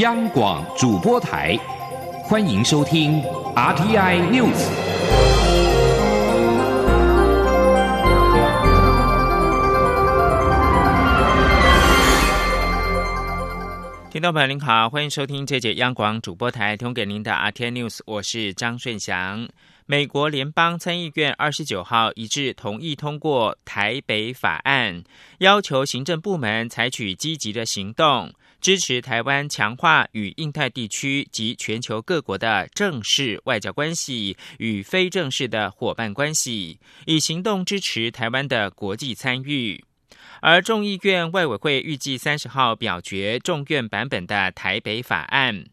央广主播台，欢迎收听 RTI News。听众朋友您好，欢迎收听这节央广主播台提供给您的 RTI News，我是张顺祥。美国联邦参议院二十九号一致同意通过台北法案，要求行政部门采取积极的行动，支持台湾强化与印太地区及全球各国的正式外交关系与非正式的伙伴关系，以行动支持台湾的国际参与。而众议院外委会预计三十号表决众院版本的台北法案。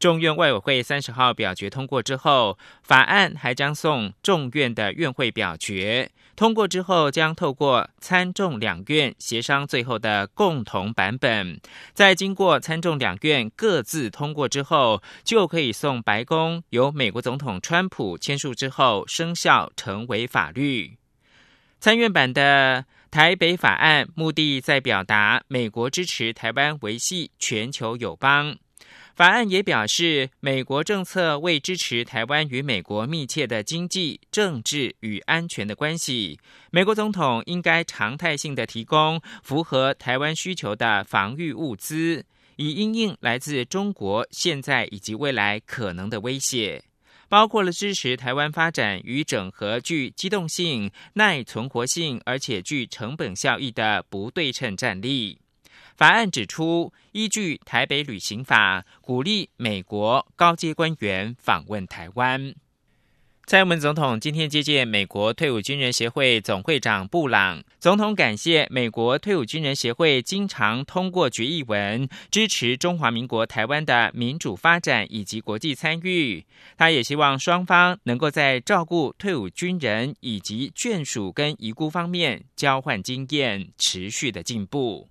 众院外委会三十号表决通过之后，法案还将送众院的院会表决。通过之后，将透过参众两院协商最后的共同版本。在经过参众两院各自通过之后，就可以送白宫，由美国总统川普签署之后生效，成为法律。参院版的台北法案目的在表达美国支持台湾维系全球友邦。法案也表示，美国政策为支持台湾与美国密切的经济、政治与安全的关系，美国总统应该常态性的提供符合台湾需求的防御物资，以应应来自中国现在以及未来可能的威胁，包括了支持台湾发展与整合具机动性、耐存活性，而且具成本效益的不对称战力。法案指出，依据《台北旅行法》，鼓励美国高阶官员访问台湾。蔡英文总统今天接见美国退伍军人协会总会长布朗，总统感谢美国退伍军人协会经常通过决议文支持中华民国台湾的民主发展以及国际参与。他也希望双方能够在照顾退伍军人以及眷属跟遗孤方面交换经验，持续的进步。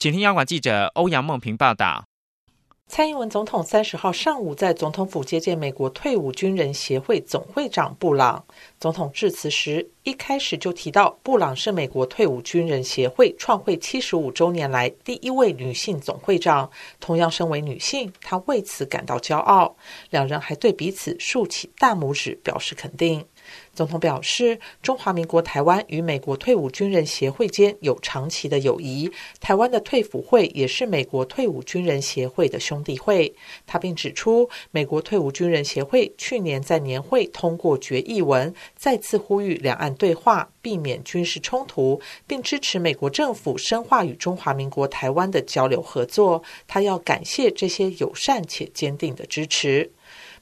请听央广记者欧阳梦平报道。蔡英文总统三十号上午在总统府接见美国退伍军人协会总会长布朗。总统致辞时，一开始就提到，布朗是美国退伍军人协会创会七十五周年来第一位女性总会长。同样身为女性，她为此感到骄傲。两人还对彼此竖起大拇指，表示肯定。总统表示，中华民国台湾与美国退伍军人协会间有长期的友谊，台湾的退辅会也是美国退伍军人协会的兄弟会。他并指出，美国退伍军人协会去年在年会通过决议文，再次呼吁两岸对话，避免军事冲突，并支持美国政府深化与中华民国台湾的交流合作。他要感谢这些友善且坚定的支持。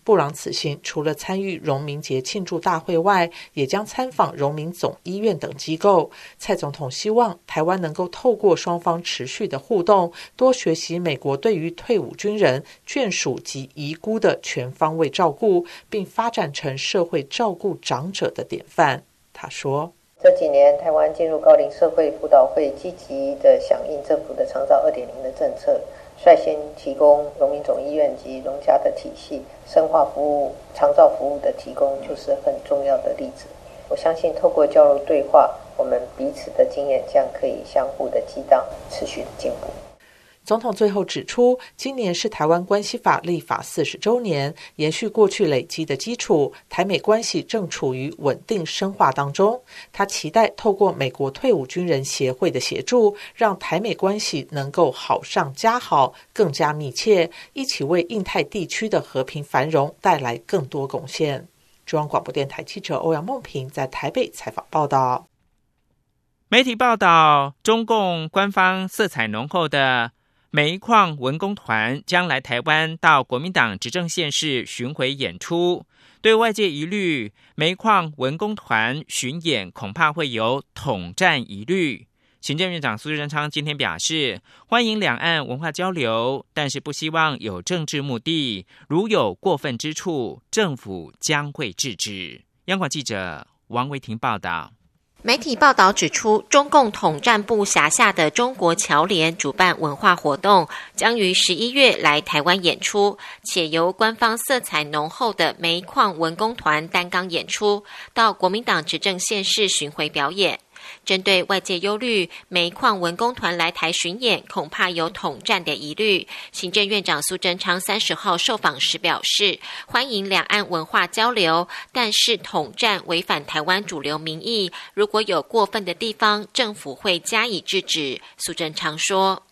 布朗此行除了参与荣民节庆祝大会外，也将参访荣民总医院等机构。蔡总统希望台湾能够透过双方持续的互动，多学习美国对于退伍军人眷属及遗孤的全方位照顾，并发展成社会照顾长者的典范。他说：“这几年台湾进入高龄社会辅导会，积极的响应政府的长照二点零的政策。”率先提供农民总医院及农家的体系深化服务、长照服务的提供，就是很重要的例子。我相信，透过交流对话，我们彼此的经验将可以相互的激荡，持续的进步。总统最后指出，今年是台湾关系法立法四十周年，延续过去累积的基础，台美关系正处于稳定深化当中。他期待透过美国退伍军人协会的协助，让台美关系能够好上加好，更加密切，一起为印太地区的和平繁荣带来更多贡献。中央广播电台记者欧阳梦平在台北采访报道。媒体报道，中共官方色彩浓厚的。煤矿文工团将来台湾到国民党执政县市巡回演出，对外界疑虑煤矿文工团巡演恐怕会有统战疑虑。行政院长苏贞昌今天表示，欢迎两岸文化交流，但是不希望有政治目的，如有过分之处，政府将会制止。央广记者王维婷报道。媒体报道指出，中共统战部辖下的中国侨联主办文化活动，将于十一月来台湾演出，且由官方色彩浓厚的煤矿文工团担纲演出，到国民党执政县市巡回表演。针对外界忧虑煤矿文工团来台巡演，恐怕有统战的疑虑，行政院长苏贞昌三十号受访时表示，欢迎两岸文化交流，但是统战违反台湾主流民意，如果有过分的地方，政府会加以制止。苏贞昌说：“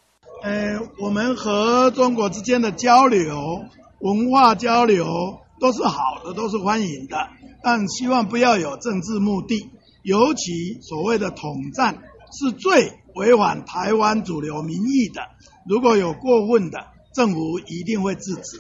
呃，我们和中国之间的交流、文化交流都是好的，都是欢迎的，但希望不要有政治目的。”尤其所谓的统战是最违反台湾主流民意的，如果有过分的，政府一定会制止。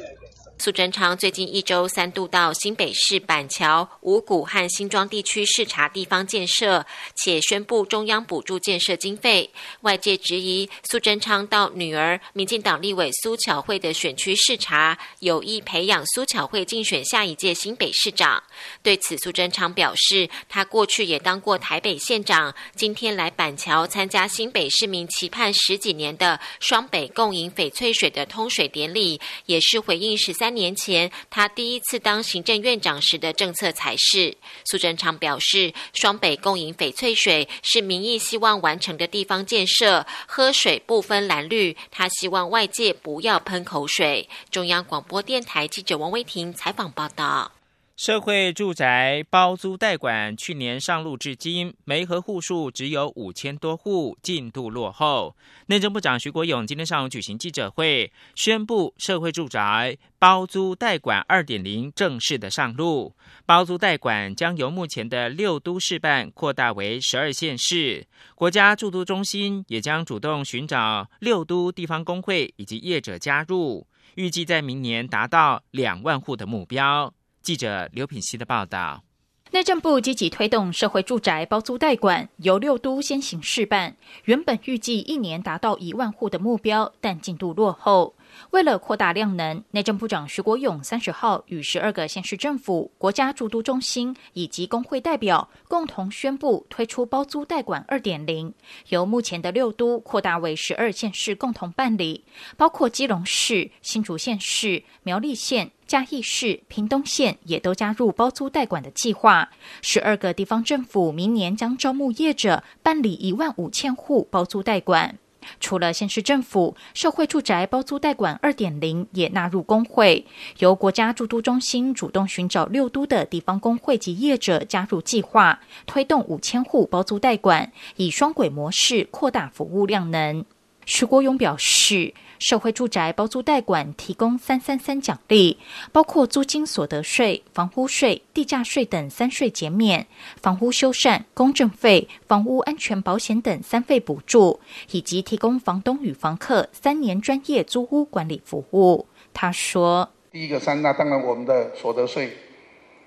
苏贞昌最近一周三度到新北市板桥、五股和新庄地区视察地方建设，且宣布中央补助建设经费。外界质疑苏贞昌到女儿民进党立委苏巧慧的选区视察，有意培养苏巧慧竞选下一届新北市长。对此，苏贞昌表示，他过去也当过台北县长，今天来板桥参加新北市民期盼十几年的双北共赢翡翠水的通水典礼，也是回应十三。年前，他第一次当行政院长时的政策才是。苏贞昌表示，双北共饮翡翠水是民意希望完成的地方建设，喝水不分蓝绿。他希望外界不要喷口水。中央广播电台记者王威婷采访报道。社会住宅包租代管去年上路至今，煤和户数只有五千多户，进度落后。内政部长徐国勇今天上午举行记者会，宣布社会住宅包租代管二点零正式的上路。包租代管将由目前的六都市办扩大为十二县市，国家住都中心也将主动寻找六都地方工会以及业者加入，预计在明年达到两万户的目标。记者刘品希的报道：内政部积极推动社会住宅包租代管，由六都先行试办。原本预计一年达到一万户的目标，但进度落后。为了扩大量能，内政部长徐国勇三十号与十二个县市政府、国家驻都中心以及工会代表共同宣布推出包租代管二点零，由目前的六都扩大为十二县市共同办理，包括基隆市、新竹县市、苗栗县、嘉义市、屏东县也都加入包租代管的计划。十二个地方政府明年将招募业者办理一万五千户包租代管。除了县市政府，社会住宅包租代管二点零也纳入工会，由国家住都中心主动寻找六都的地方工会及业者加入计划，推动五千户包租代管，以双轨模式扩大服务量能。徐国勇表示。社会住宅包租代管提供三三三奖励，包括租金所得税、房屋税、地价税等三税减免，房屋修缮、公证费、房屋安全保险等三费补助，以及提供房东与房客三年专业租屋管理服务。他说：“第一个三，那当然我们的所得税、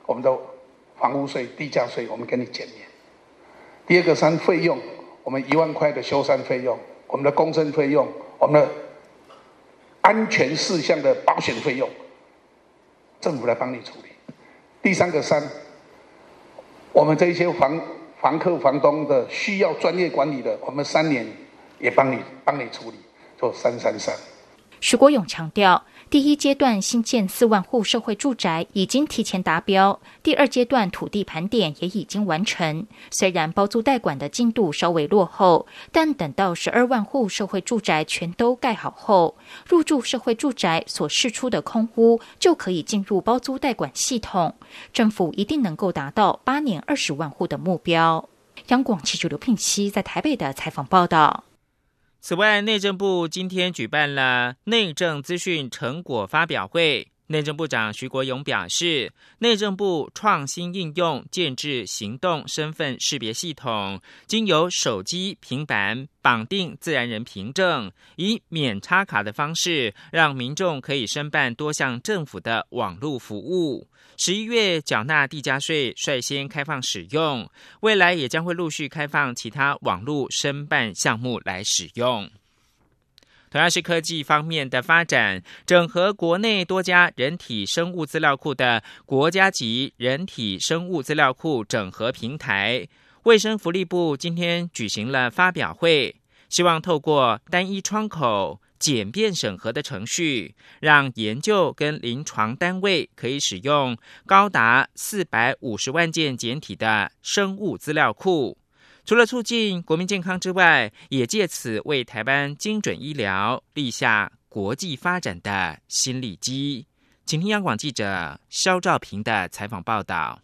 我们的房屋税、地价税，我们给你减免。第二个三费用，我们一万块的修缮费用，我们的工程费用，我们的。”安全事项的保险费用，政府来帮你处理。第三个三，我们这些房房客、房东的需要专业管理的，我们三年也帮你帮你处理，做三三三。徐国勇强调。第一阶段新建四万户社会住宅已经提前达标，第二阶段土地盘点也已经完成。虽然包租代管的进度稍微落后，但等到十二万户社会住宅全都盖好后，入住社会住宅所释出的空屋就可以进入包租代管系统，政府一定能够达到八年二十万户的目标。央广记者刘聘熙在台北的采访报道。此外，内政部今天举办了内政资讯成果发表会。内政部长徐国勇表示，内政部创新应用建制行动身份识别系统，经由手机、平板绑定自然人凭证，以免插卡的方式，让民众可以申办多项政府的网络服务。十一月缴纳地价税率先开放使用，未来也将会陆续开放其他网络申办项目来使用。同样是科技方面的发展，整合国内多家人体生物资料库的国家级人体生物资料库整合平台，卫生福利部今天举行了发表会，希望透过单一窗口。简便审核的程序，让研究跟临床单位可以使用高达四百五十万件简体的生物资料库。除了促进国民健康之外，也借此为台湾精准医疗立下国际发展的新立基。请听央广记者肖兆平的采访报道。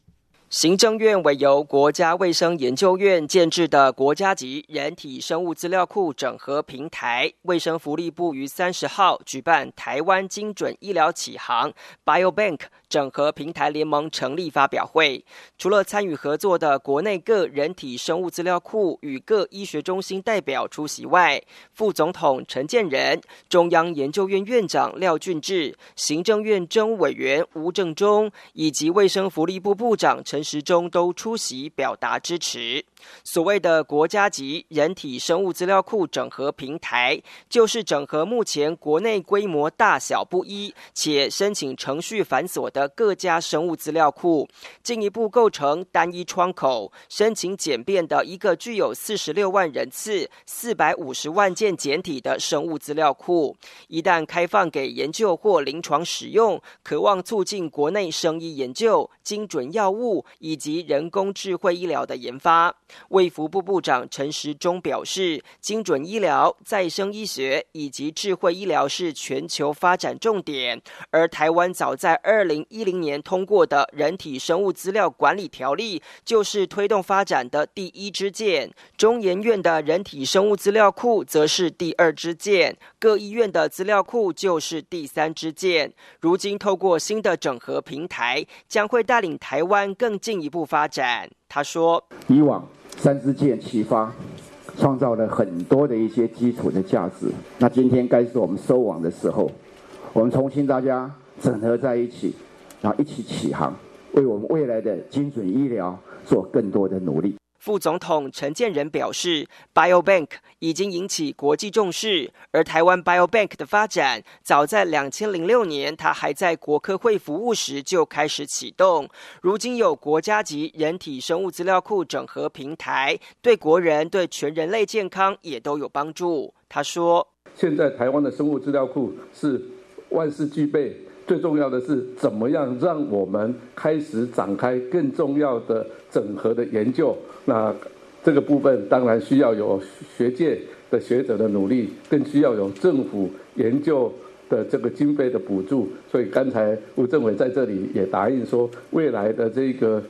行政院委由国家卫生研究院建制的国家级人体生物资料库整合平台，卫生福利部于三十号举办台湾精准医疗启航 （BioBank） 整合平台联盟成立发表会。除了参与合作的国内各人体生物资料库与各医学中心代表出席外，副总统陈建仁、中央研究院院长廖俊志、行政院政务委员吴正中以及卫生福利部部长陈。时中都出席表达支持。所谓的国家级人体生物资料库整合平台，就是整合目前国内规模大小不一且申请程序繁琐的各家生物资料库，进一步构成单一窗口申请简便的一个具有四十六万人次、四百五十万件简体的生物资料库。一旦开放给研究或临床使用，渴望促进国内生医研究、精准药物以及人工智慧医疗的研发。卫福部部长陈时中表示，精准医疗、再生医学以及智慧医疗是全球发展重点，而台湾早在二零一零年通过的人体生物资料管理条例，就是推动发展的第一支箭。中研院的人体生物资料库则是第二支箭，各医院的资料库就是第三支箭。如今透过新的整合平台，将会带领台湾更进一步发展。他说：“以往。”三支箭齐发，创造了很多的一些基础的价值。那今天该是我们收网的时候，我们重新大家整合在一起，然后一起起航，为我们未来的精准医疗做更多的努力。副总统陈建仁表示，BioBank 已经引起国际重视，而台湾 BioBank 的发展早在两千零六年，他还在国科会服务时就开始启动。如今有国家级人体生物资料库整合平台，对国人对全人类健康也都有帮助。他说：“现在台湾的生物资料库是万事俱备。”最重要的是，怎么样让我们开始展开更重要的整合的研究？那这个部分当然需要有学界的学者的努力，更需要有政府研究的这个经费的补助。所以刚才吴政委在这里也答应说，未来的这个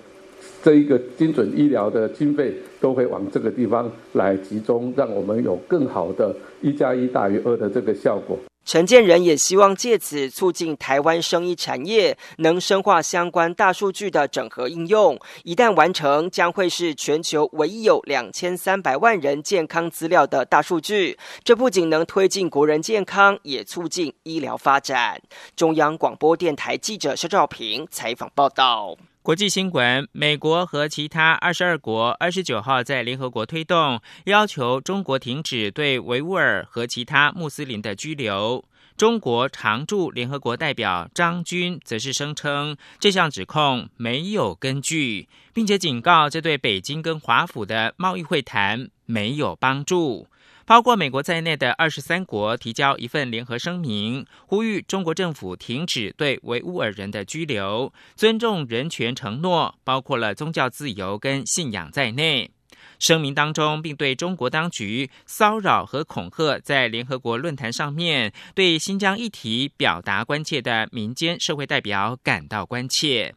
这一个精准医疗的经费都会往这个地方来集中，让我们有更好的一加一大于二的这个效果。陈建仁也希望借此促进台湾生医产业能深化相关大数据的整合应用。一旦完成，将会是全球唯一有两千三百万人健康资料的大数据。这不仅能推进国人健康，也促进医疗发展。中央广播电台记者肖兆平采访报道。国际新闻：美国和其他二十二国二十九号在联合国推动，要求中国停止对维吾尔和其他穆斯林的拘留。中国常驻联合国代表张军则是声称这项指控没有根据，并且警告这对北京跟华府的贸易会谈没有帮助。包括美国在内的二十三国提交一份联合声明，呼吁中国政府停止对维吾尔人的拘留，尊重人权承诺，包括了宗教自由跟信仰在内。声明当中，并对中国当局骚扰和恐吓在联合国论坛上面对新疆议题表达关切的民间社会代表感到关切。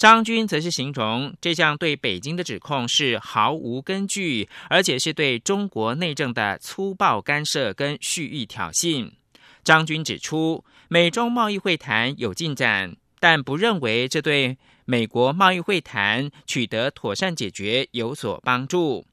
张军则是形容这项对北京的指控是毫无根据，而且是对中国内政的粗暴干涉跟蓄意挑衅。张军指出，美中贸易会谈有进展，但不认为这对美国贸易会谈取得妥善解决有所帮助。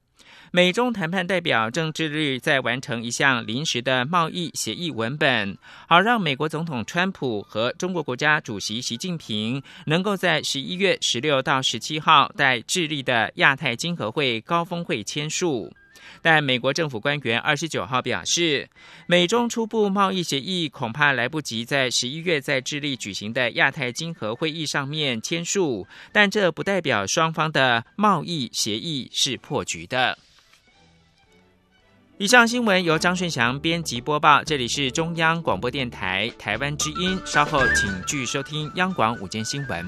美中谈判代表正致力在完成一项临时的贸易协议文本，好让美国总统川普和中国国家主席习近平能够在十一月十六到十七号在智利的亚太经合会高峰会签署。但美国政府官员二十九号表示，美中初步贸易协议恐怕来不及在十一月在智利举行的亚太经合会议上面签署，但这不代表双方的贸易协议是破局的。以上新闻由张顺祥编辑播报，这里是中央广播电台台湾之音，稍后请继续收听央广午间新闻。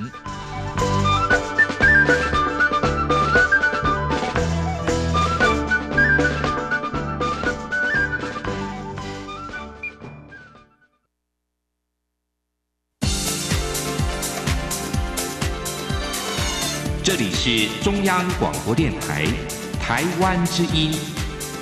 这里是中央广播电台台湾之音。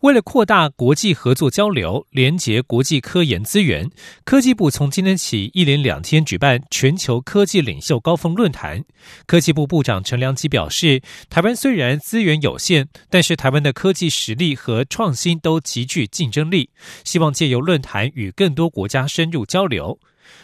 为了扩大国际合作交流，连结国际科研资源，科技部从今天起一连两天举办全球科技领袖高峰论坛。科技部部长陈良基表示，台湾虽然资源有限，但是台湾的科技实力和创新都极具竞争力，希望借由论坛与更多国家深入交流。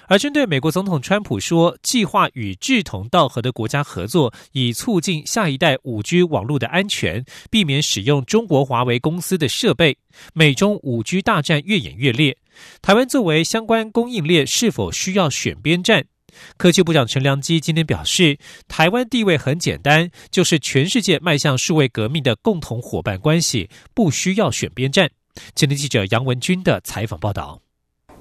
而针对美国总统川普说，计划与志同道合的国家合作，以促进下一代五 G 网络的安全，避免使用中国华为公司的设备，美中五 G 大战越演越烈。台湾作为相关供应链，是否需要选边站？科技部长陈良基今天表示，台湾地位很简单，就是全世界迈向数位革命的共同伙伴关系，不需要选边站。今天记者杨文军的采访报道。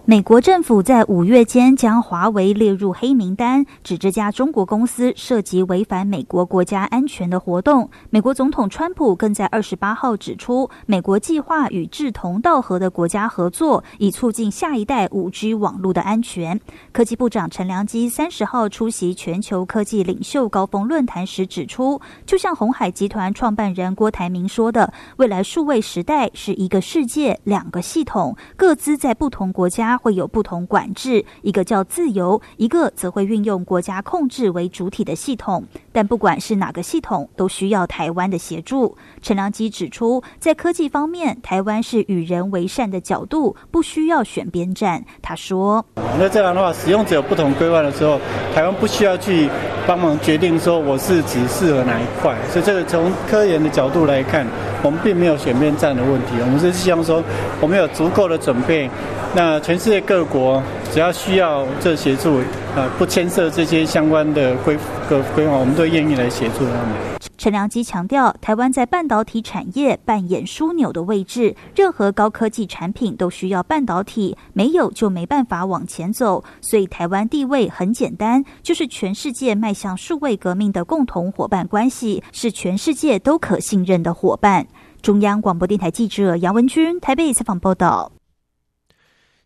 美国政府在五月间将华为列入黑名单，指这家中国公司涉及违反美国国家安全的活动。美国总统川普更在二十八号指出，美国计划与志同道合的国家合作，以促进下一代五 G 网络的安全。科技部长陈良基三十号出席全球科技领袖高峰论坛时指出，就像红海集团创办人郭台铭说的，未来数位时代是一个世界两个系统，各自在不同国家。它会有不同管制，一个叫自由，一个则会运用国家控制为主体的系统。但不管是哪个系统，都需要台湾的协助。陈良基指出，在科技方面，台湾是与人为善的角度，不需要选边站。他说：“那这样的话，使用者有不同规划的时候，台湾不需要去帮忙决定说我是只适合哪一块。所以，这个从科研的角度来看，我们并没有选边站的问题。我们是希望说，我们有足够的准备。”那全世界各国只要需要这协助，呃，不牵涉这些相关的规规规划，我们都愿意来协助他们。陈良基强调，台湾在半导体产业扮演枢纽的位置，任何高科技产品都需要半导体，没有就没办法往前走。所以台湾地位很简单，就是全世界迈向数位革命的共同伙伴关系，是全世界都可信任的伙伴。中央广播电台记者杨文君台北采访报道。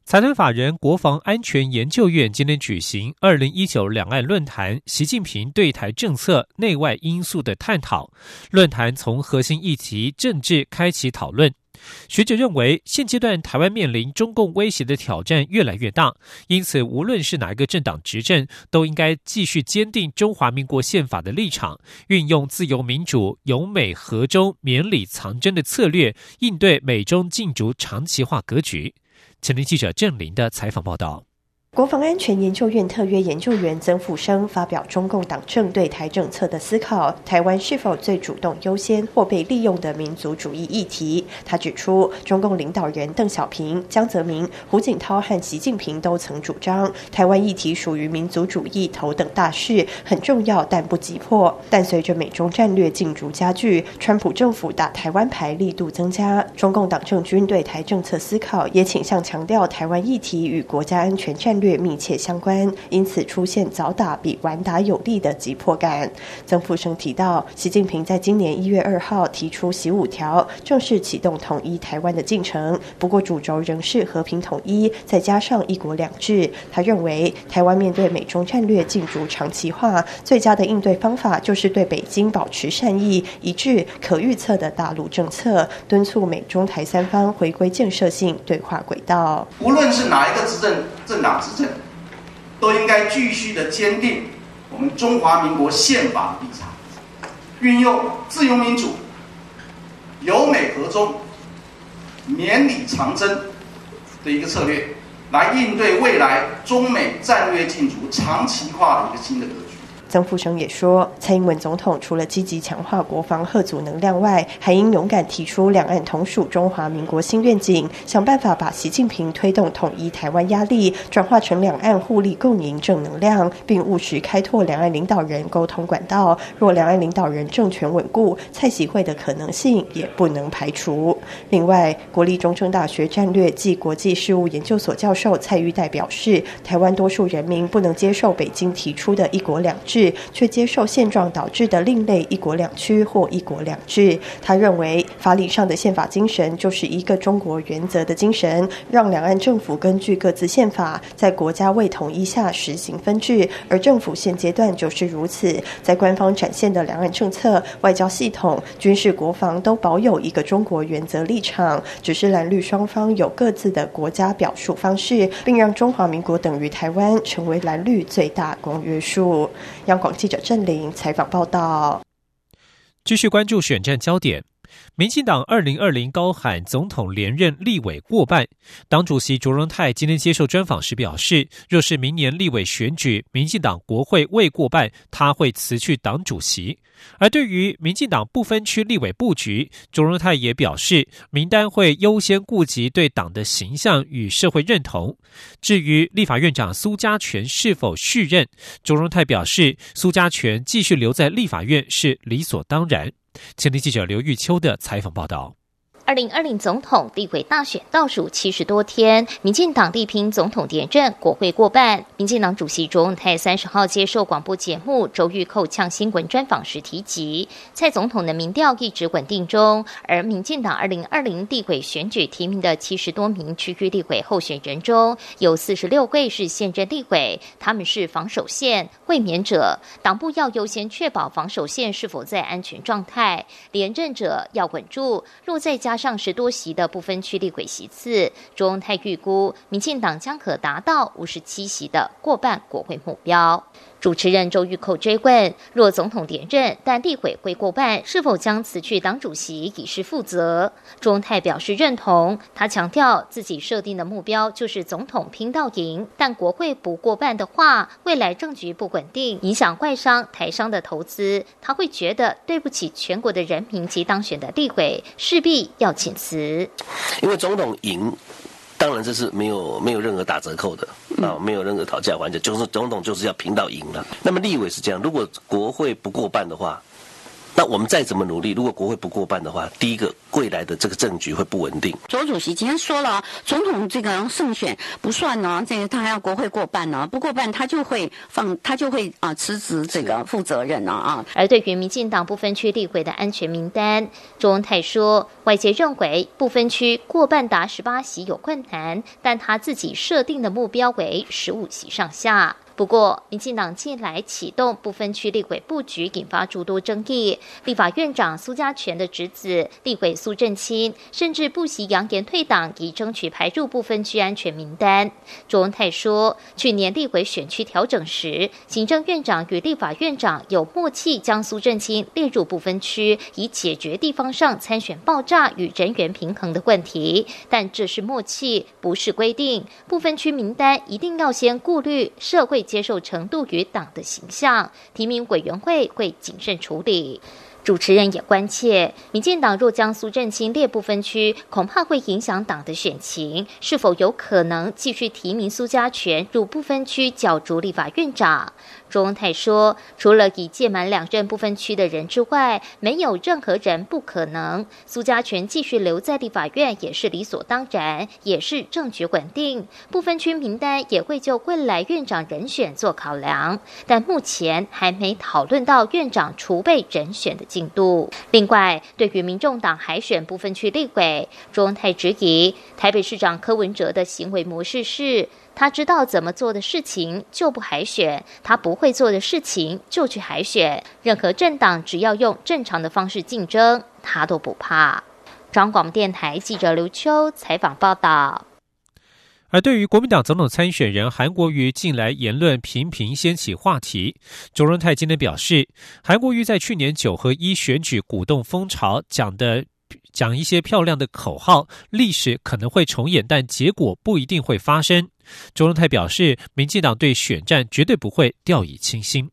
财团法人国防安全研究院今天举行二零一九两岸论坛，习近平对台政策内外因素的探讨。论坛从核心议题政治开启讨论。学者认为，现阶段台湾面临中共威胁的挑战越来越大，因此无论是哪一个政党执政，都应该继续坚定中华民国宪法的立场，运用自由民主、由美和中、绵里藏针的策略，应对美中竞逐长期化格局。前天记者郑林的采访报道。国防安全研究院特约研究员曾富生发表中共党政对台政策的思考：台湾是否最主动优先或被利用的民族主义议题？他指出，中共领导人邓小平、江泽民、胡锦涛和习近平都曾主张，台湾议题属于民族主义头等大事，很重要但不急迫。但随着美中战略竞逐加剧，川普政府打台湾牌力度增加，中共党政军对台政策思考也倾向强调台湾议题与国家安全战略。密切相关，因此出现早打比晚打有利的急迫感。曾富生提到，习近平在今年一月二号提出“习五条”，正式启动统一台湾的进程。不过，主轴仍是和平统一，再加上一国两制。他认为，台湾面对美中战略竞逐长期化，最佳的应对方法就是对北京保持善意、一致、可预测的大陆政策，敦促美中台三方回归建设性对话轨道。无论是哪一个执政政党执政。都应该继续的坚定我们中华民国宪法的立场，运用自由民主、由美和中、绵里长征的一个策略，来应对未来中美战略竞逐长期化的一个新的格局。曾富生也说，蔡英文总统除了积极强化国防核组能量外，还应勇敢提出两岸同属中华民国新愿景，想办法把习近平推动统一台湾压力转化成两岸互利共赢正能量，并务实开拓两岸领导人沟通管道。若两岸领导人政权稳固，蔡习会的可能性也不能排除。另外，国立中正大学战略暨国际事务研究所教授蔡玉代表示，台湾多数人民不能接受北京提出的一国两制。却接受现状导致的另类“一国两区”或“一国两制”。他认为，法理上的宪法精神就是一个中国原则的精神，让两岸政府根据各自宪法，在国家未统一下实行分治，而政府现阶段就是如此，在官方展现的两岸政策、外交系统、军事国防都保有一个中国原则立场，只是蓝绿双方有各自的国家表述方式，并让中华民国等于台湾成为蓝绿最大公约数。央广记者郑玲采访报道。继续关注选战焦点。民进党二零二零高喊总统连任立委过半，党主席卓荣泰今天接受专访时表示，若是明年立委选举民进党国会未过半，他会辞去党主席。而对于民进党不分区立委布局，卓荣泰也表示，名单会优先顾及对党的形象与社会认同。至于立法院长苏家全是否续任，卓荣泰表示，苏家全继续留在立法院是理所当然。请听记者刘玉秋的采访报道。二零二零总统立委大选倒数七十多天，民进党力拼总统连任，国会过半。民进党主席卓永泰三十号接受广播节目《周玉蔻呛新闻》专访时提及，蔡总统的民调一直稳定中，而民进党二零二零立委选举提名的七十多名区域立委候选人中，有四十六位是现任立委，他们是防守线卫冕者，党部要优先确保防守线是否在安全状态，连任者要稳住。若再加上十多席的不分区立委席次，中泰预估民进党将可达到五十七席的过半国会目标。主持人周玉蔻追问：若总统连任，但立委会过半，是否将辞去党主席以示负责？中泰表示认同。他强调自己设定的目标就是总统拼到赢，但国会不过半的话，未来政局不稳定，影响外商、台商的投资，他会觉得对不起全国的人民及当选的立委，势必要请辞。因为总统赢。当然这是没有没有任何打折扣的啊，没有任何讨价还价，就是总统就是要平到赢了。那么立委是这样，如果国会不过半的话。那我们再怎么努力，如果国会不过半的话，第一个未来的这个政局会不稳定。周主席今天说了，总统这个胜选不算呢，这个他还要国会过半呢，不过半他就会放，他就会啊辞职这个负责任了啊。而对于民进党不分区立委的安全名单，周文泰说，外界认为不分区过半达十八席有困难，但他自己设定的目标为十五席上下。不过，民进党近来启动不分区立委布局，引发诸多争议。立法院长苏家全的侄子立委苏振清，甚至不惜扬言退党，以争取排入不分区安全名单。卓文泰说，去年立委选区调整时，行政院长与立法院长有默契，将苏振清列入不分区，以解决地方上参选爆炸与人员平衡的问题。但这是默契，不是规定。不分区名单一定要先顾虑社会。接受程度与党的形象，提名委员会会谨慎处理。主持人也关切，民进党若将苏振清列不分区，恐怕会影响党的选情。是否有可能继续提名苏家权入不分区角逐立法院长？周文泰说：“除了已届满两任不分区的人之外，没有任何人不可能。苏家全继续留在立法院也是理所当然，也是政局稳定。不分区名单也会就未来院长人选做考量，但目前还没讨论到院长储备人选的进度。另外，对于民众党海选不分区立委，周文泰质疑台北市长柯文哲的行为模式是。”他知道怎么做的事情就不海选，他不会做的事情就去海选。任何政党只要用正常的方式竞争，他都不怕。中广电台记者刘秋采访报道。而对于国民党总统参选人韩国瑜近来言论频频掀起话题，周润泰今天表示，韩国瑜在去年九合一选举鼓动风潮讲的。讲一些漂亮的口号，历史可能会重演，但结果不一定会发生。周荣泰表示，民进党对选战绝对不会掉以轻心。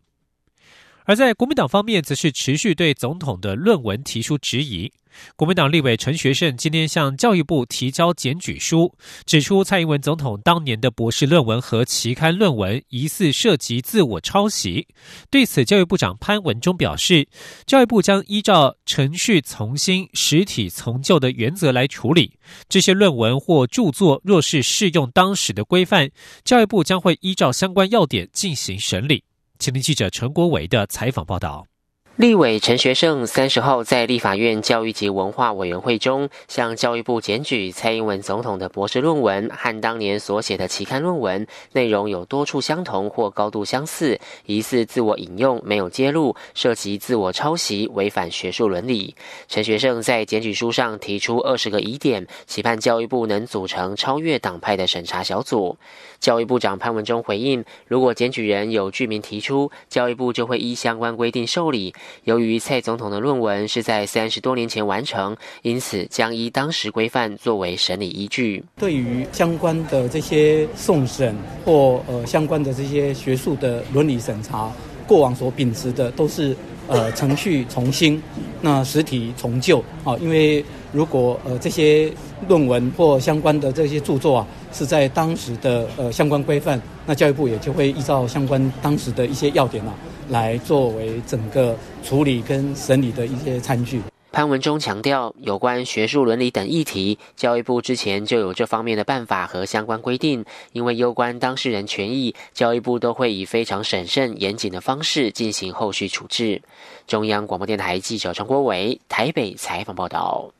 而在国民党方面，则是持续对总统的论文提出质疑。国民党立委陈学圣今天向教育部提交检举书，指出蔡英文总统当年的博士论文和期刊论文疑似涉及自我抄袭。对此，教育部长潘文忠表示，教育部将依照程序从新、实体从旧的原则来处理这些论文或著作。若是适用当时的规范，教育部将会依照相关要点进行审理。请听记者陈国伟的采访报道。立委陈学圣三十号在立法院教育及文化委员会中，向教育部检举蔡英文总统的博士论文和当年所写的期刊论文内容有多处相同或高度相似，疑似自我引用，没有揭露，涉及自我抄袭，违反学术伦理。陈学圣在检举书上提出二十个疑点，期盼教育部能组成超越党派的审查小组。教育部长潘文忠回应，如果检举人有具名提出，教育部就会依相关规定受理。由于蔡总统的论文是在三十多年前完成，因此将依当时规范作为审理依据。对于相关的这些送审或呃相关的这些学术的伦理审查，过往所秉持的都是呃程序从新，那实体从旧啊。因为如果呃这些论文或相关的这些著作啊是在当时的呃相关规范，那教育部也就会依照相关当时的一些要点啊。来作为整个处理跟审理的一些餐具。潘文忠强调，有关学术伦理等议题，教育部之前就有这方面的办法和相关规定。因为攸关当事人权益，教育部都会以非常审慎严谨的方式进行后续处置。中央广播电台记者张国伟台北采访报道。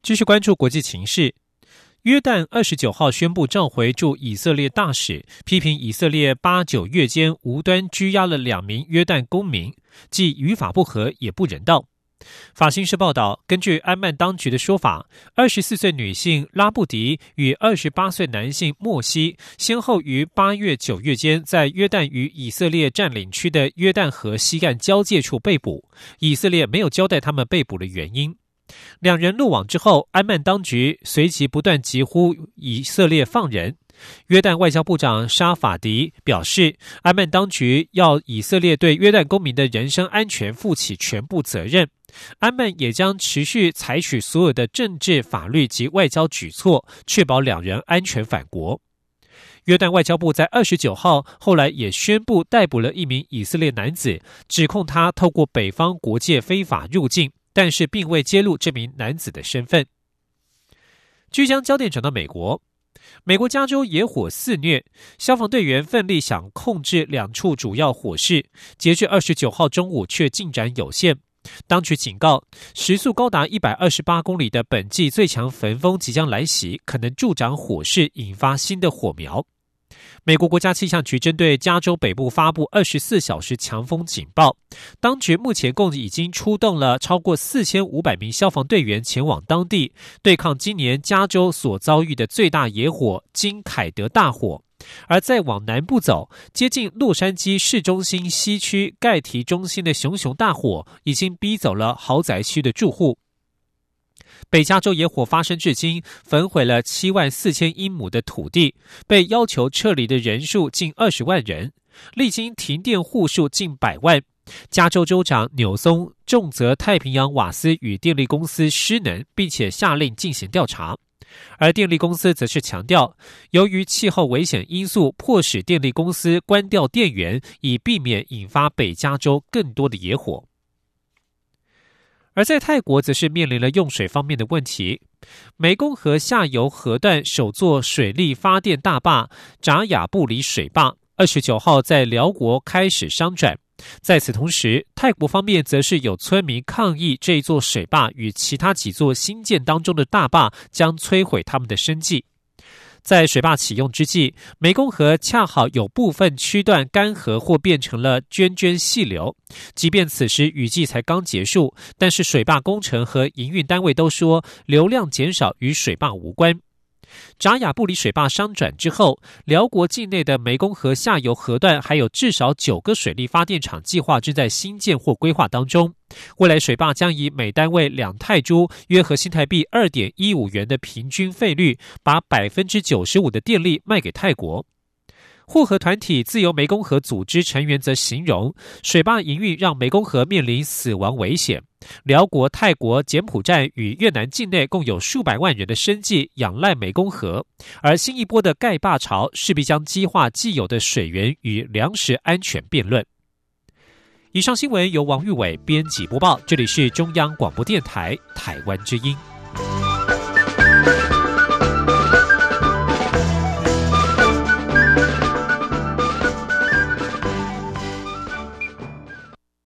继续关注国际情势。约旦二十九号宣布召回驻以色列大使，批评以色列八九月间无端拘押了两名约旦公民，既与法不合也不人道。法新社报道，根据安曼当局的说法，二十四岁女性拉布迪与二十八岁男性莫西先后于八月九月间在约旦与以色列占领区的约旦河西岸交界处被捕，以色列没有交代他们被捕的原因。两人落网之后，安曼当局随即不断疾呼以色列放人。约旦外交部长沙法迪表示，安曼当局要以色列对约旦公民的人身安全负起全部责任。安曼也将持续采取所有的政治、法律及外交举措，确保两人安全返国。约旦外交部在二十九号后来也宣布逮捕了一名以色列男子，指控他透过北方国界非法入境。但是并未揭露这名男子的身份。据将焦点转到美国，美国加州野火肆虐，消防队员奋力想控制两处主要火势，截至二十九号中午却进展有限。当局警告，时速高达一百二十八公里的本季最强焚风即将来袭，可能助长火势，引发新的火苗。美国国家气象局针对加州北部发布二十四小时强风警报，当局目前共已经出动了超过四千五百名消防队员前往当地对抗今年加州所遭遇的最大野火——金凯德大火。而再往南部走，接近洛杉矶市中心西区盖提中心的熊熊大火，已经逼走了豪宅区的住户。北加州野火发生至今，焚毁了七万四千英亩的土地，被要求撤离的人数近二十万人，历经停电户数近百万。加州州长纽松重责太平洋瓦斯与电力公司失能，并且下令进行调查。而电力公司则是强调，由于气候危险因素，迫使电力公司关掉电源，以避免引发北加州更多的野火。而在泰国，则是面临了用水方面的问题。湄公河下游河段首座水力发电大坝扎雅布里水坝，二十九号在辽国开始商转。在此同时，泰国方面则是有村民抗议这座水坝与其他几座新建当中的大坝将摧毁他们的生计。在水坝启用之际，湄公河恰好有部分区段干涸或变成了涓涓细流。即便此时雨季才刚结束，但是水坝工程和营运单位都说流量减少与水坝无关。扎雅布里水坝商转之后，辽国境内的湄公河下游河段还有至少九个水力发电厂计划正在新建或规划当中。未来水坝将以每单位两泰铢（约合新台币二点一五元）的平均费率，把百分之九十五的电力卖给泰国。护河团体自由湄公河组织成员则形容，水坝营运让湄公河面临死亡危险。辽国、泰国、柬埔寨与越南境内共有数百万人的生计仰赖湄公河，而新一波的盖坝潮势必将激化既有的水源与粮食安全辩论。以上新闻由王玉伟编辑播报，这里是中央广播电台台湾之音。